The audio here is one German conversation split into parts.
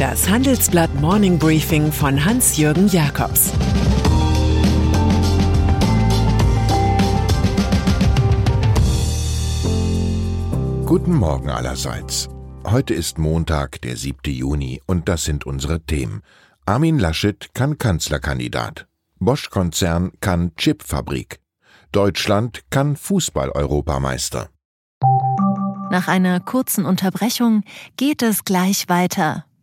Das Handelsblatt Morning Briefing von Hans-Jürgen Jakobs Guten Morgen allerseits. Heute ist Montag, der 7. Juni, und das sind unsere Themen. Armin Laschet kann Kanzlerkandidat. Bosch-Konzern kann Chipfabrik. Deutschland kann Fußball-Europameister. Nach einer kurzen Unterbrechung geht es gleich weiter.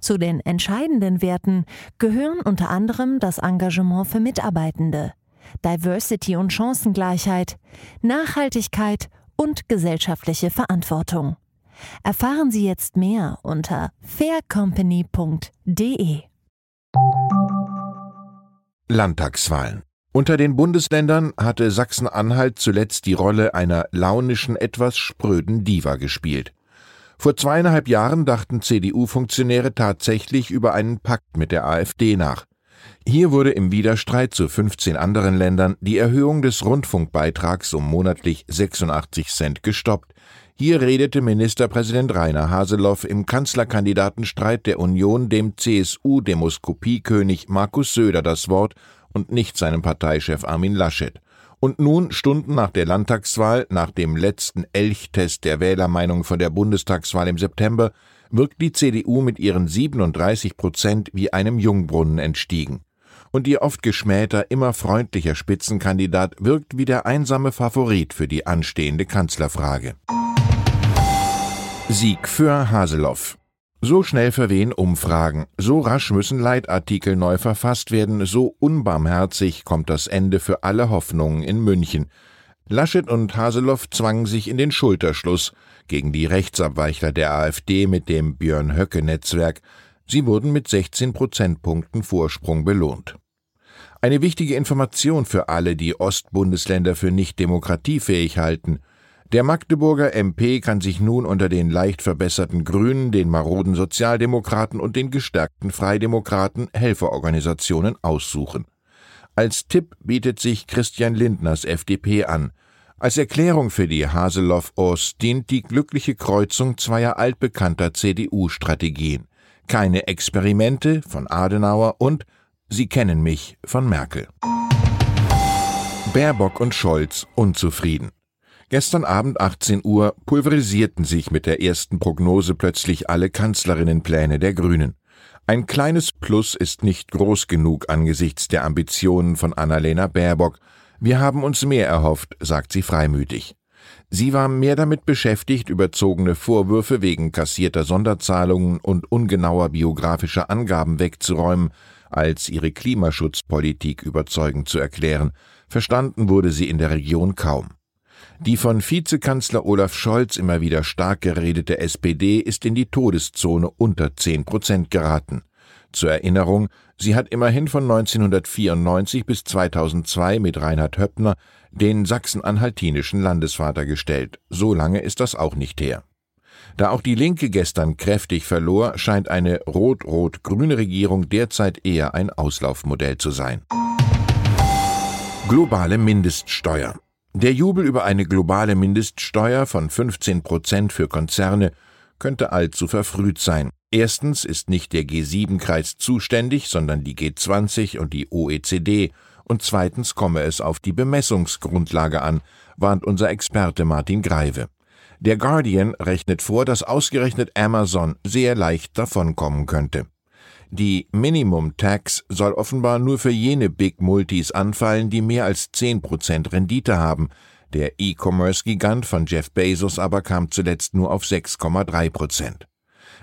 Zu den entscheidenden Werten gehören unter anderem das Engagement für Mitarbeitende, Diversity und Chancengleichheit, Nachhaltigkeit und gesellschaftliche Verantwortung. Erfahren Sie jetzt mehr unter faircompany.de. Landtagswahlen. Unter den Bundesländern hatte Sachsen-Anhalt zuletzt die Rolle einer launischen, etwas spröden Diva gespielt. Vor zweieinhalb Jahren dachten CDU-Funktionäre tatsächlich über einen Pakt mit der AfD nach. Hier wurde im Widerstreit zu 15 anderen Ländern die Erhöhung des Rundfunkbeitrags um monatlich 86 Cent gestoppt. Hier redete Ministerpräsident Rainer Haseloff im Kanzlerkandidatenstreit der Union dem CSU-Demoskopiekönig Markus Söder das Wort und nicht seinem Parteichef Armin Laschet. Und nun, Stunden nach der Landtagswahl, nach dem letzten Elchtest der Wählermeinung von der Bundestagswahl im September, wirkt die CDU mit ihren 37 Prozent wie einem Jungbrunnen entstiegen. Und ihr oft geschmähter, immer freundlicher Spitzenkandidat wirkt wie der einsame Favorit für die anstehende Kanzlerfrage. Sieg für Haseloff. So schnell verwehen Umfragen, so rasch müssen Leitartikel neu verfasst werden, so unbarmherzig kommt das Ende für alle Hoffnungen in München. Laschet und Haseloff zwangen sich in den Schulterschluss gegen die Rechtsabweichler der AfD mit dem Björn Höcke Netzwerk. Sie wurden mit 16 Prozentpunkten Vorsprung belohnt. Eine wichtige Information für alle, die Ostbundesländer für nicht demokratiefähig halten. Der Magdeburger MP kann sich nun unter den leicht verbesserten Grünen, den maroden Sozialdemokraten und den gestärkten Freidemokraten Helferorganisationen aussuchen. Als Tipp bietet sich Christian Lindners FDP an. Als Erklärung für die Haseloff-Ost dient die glückliche Kreuzung zweier altbekannter CDU-Strategien. Keine Experimente von Adenauer und Sie kennen mich von Merkel. Baerbock und Scholz unzufrieden. Gestern Abend 18 Uhr pulverisierten sich mit der ersten Prognose plötzlich alle Kanzlerinnenpläne der Grünen. Ein kleines Plus ist nicht groß genug angesichts der Ambitionen von Annalena Baerbock. Wir haben uns mehr erhofft, sagt sie freimütig. Sie war mehr damit beschäftigt, überzogene Vorwürfe wegen kassierter Sonderzahlungen und ungenauer biografischer Angaben wegzuräumen, als ihre Klimaschutzpolitik überzeugend zu erklären. Verstanden wurde sie in der Region kaum. Die von Vizekanzler Olaf Scholz immer wieder stark geredete SPD ist in die Todeszone unter 10 Prozent geraten. Zur Erinnerung, sie hat immerhin von 1994 bis 2002 mit Reinhard Höppner den sachsen-anhaltinischen Landesvater gestellt. So lange ist das auch nicht her. Da auch die Linke gestern kräftig verlor, scheint eine rot-rot-grüne Regierung derzeit eher ein Auslaufmodell zu sein. Globale Mindeststeuer. Der Jubel über eine globale Mindeststeuer von 15 Prozent für Konzerne könnte allzu verfrüht sein. Erstens ist nicht der G7-Kreis zuständig, sondern die G20 und die OECD, und zweitens komme es auf die Bemessungsgrundlage an, warnt unser Experte Martin Greive. Der Guardian rechnet vor, dass ausgerechnet Amazon sehr leicht davonkommen könnte. Die Minimum Tax soll offenbar nur für jene Big Multis anfallen, die mehr als 10% Rendite haben. Der E-Commerce-Gigant von Jeff Bezos aber kam zuletzt nur auf 6,3%.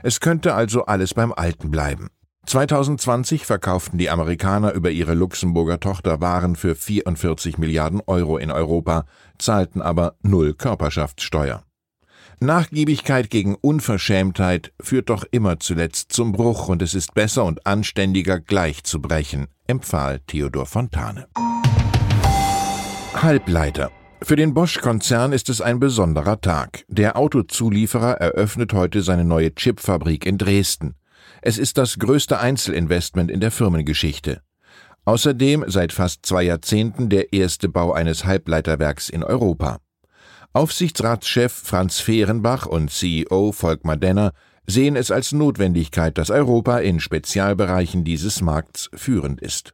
Es könnte also alles beim Alten bleiben. 2020 verkauften die Amerikaner über ihre Luxemburger Tochter Waren für 44 Milliarden Euro in Europa, zahlten aber null Körperschaftssteuer. Nachgiebigkeit gegen Unverschämtheit führt doch immer zuletzt zum Bruch und es ist besser und anständiger gleich zu brechen, empfahl Theodor Fontane. Halbleiter. Für den Bosch-Konzern ist es ein besonderer Tag. Der Autozulieferer eröffnet heute seine neue Chipfabrik in Dresden. Es ist das größte Einzelinvestment in der Firmengeschichte. Außerdem seit fast zwei Jahrzehnten der erste Bau eines Halbleiterwerks in Europa. Aufsichtsratschef Franz Fehrenbach und CEO Volkmar Denner sehen es als Notwendigkeit, dass Europa in Spezialbereichen dieses Markts führend ist.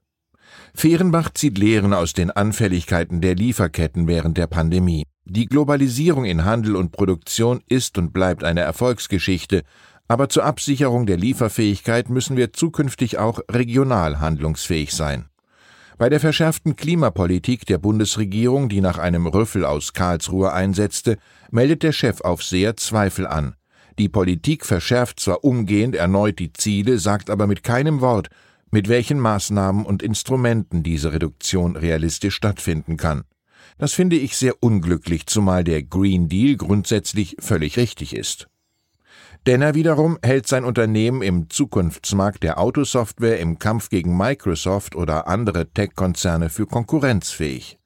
Fehrenbach zieht Lehren aus den Anfälligkeiten der Lieferketten während der Pandemie. Die Globalisierung in Handel und Produktion ist und bleibt eine Erfolgsgeschichte, aber zur Absicherung der Lieferfähigkeit müssen wir zukünftig auch regional handlungsfähig sein. Bei der verschärften Klimapolitik der Bundesregierung, die nach einem Rüffel aus Karlsruhe einsetzte, meldet der Chefaufseher Zweifel an. Die Politik verschärft zwar umgehend erneut die Ziele, sagt aber mit keinem Wort, mit welchen Maßnahmen und Instrumenten diese Reduktion realistisch stattfinden kann. Das finde ich sehr unglücklich, zumal der Green Deal grundsätzlich völlig richtig ist. Denner wiederum hält sein Unternehmen im Zukunftsmarkt der Autosoftware im Kampf gegen Microsoft oder andere Tech-Konzerne für konkurrenzfähig.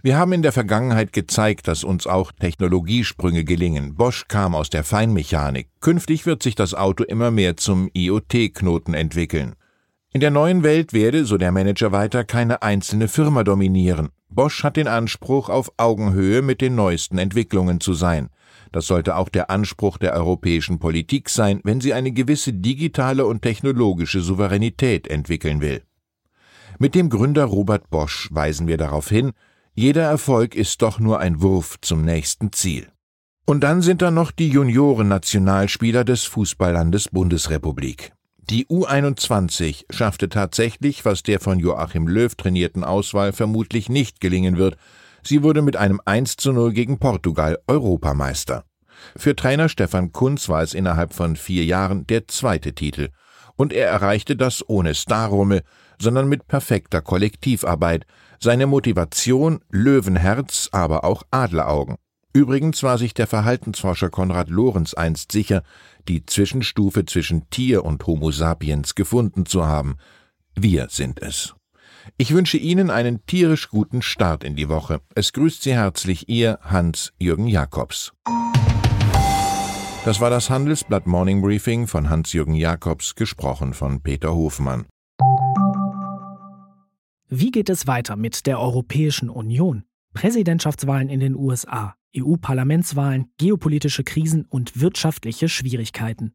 Wir haben in der Vergangenheit gezeigt, dass uns auch Technologiesprünge gelingen. Bosch kam aus der Feinmechanik. Künftig wird sich das Auto immer mehr zum IoT-Knoten entwickeln. In der neuen Welt werde, so der Manager weiter, keine einzelne Firma dominieren. Bosch hat den Anspruch, auf Augenhöhe mit den neuesten Entwicklungen zu sein. Das sollte auch der Anspruch der europäischen Politik sein, wenn sie eine gewisse digitale und technologische Souveränität entwickeln will. Mit dem Gründer Robert Bosch weisen wir darauf hin, jeder Erfolg ist doch nur ein Wurf zum nächsten Ziel. Und dann sind da noch die Junioren-Nationalspieler des Fußballlandes Bundesrepublik. Die U21 schaffte tatsächlich, was der von Joachim Löw trainierten Auswahl vermutlich nicht gelingen wird, Sie wurde mit einem 1 zu 0 gegen Portugal Europameister. Für Trainer Stefan Kunz war es innerhalb von vier Jahren der zweite Titel. Und er erreichte das ohne Starrummel, sondern mit perfekter Kollektivarbeit. Seine Motivation Löwenherz, aber auch Adleraugen. Übrigens war sich der Verhaltensforscher Konrad Lorenz einst sicher, die Zwischenstufe zwischen Tier und Homo sapiens gefunden zu haben. Wir sind es. Ich wünsche Ihnen einen tierisch guten Start in die Woche. Es grüßt Sie herzlich Ihr Hans-Jürgen Jakobs. Das war das Handelsblatt Morning Briefing von Hans-Jürgen Jakobs, gesprochen von Peter Hofmann. Wie geht es weiter mit der Europäischen Union? Präsidentschaftswahlen in den USA, EU-Parlamentswahlen, geopolitische Krisen und wirtschaftliche Schwierigkeiten.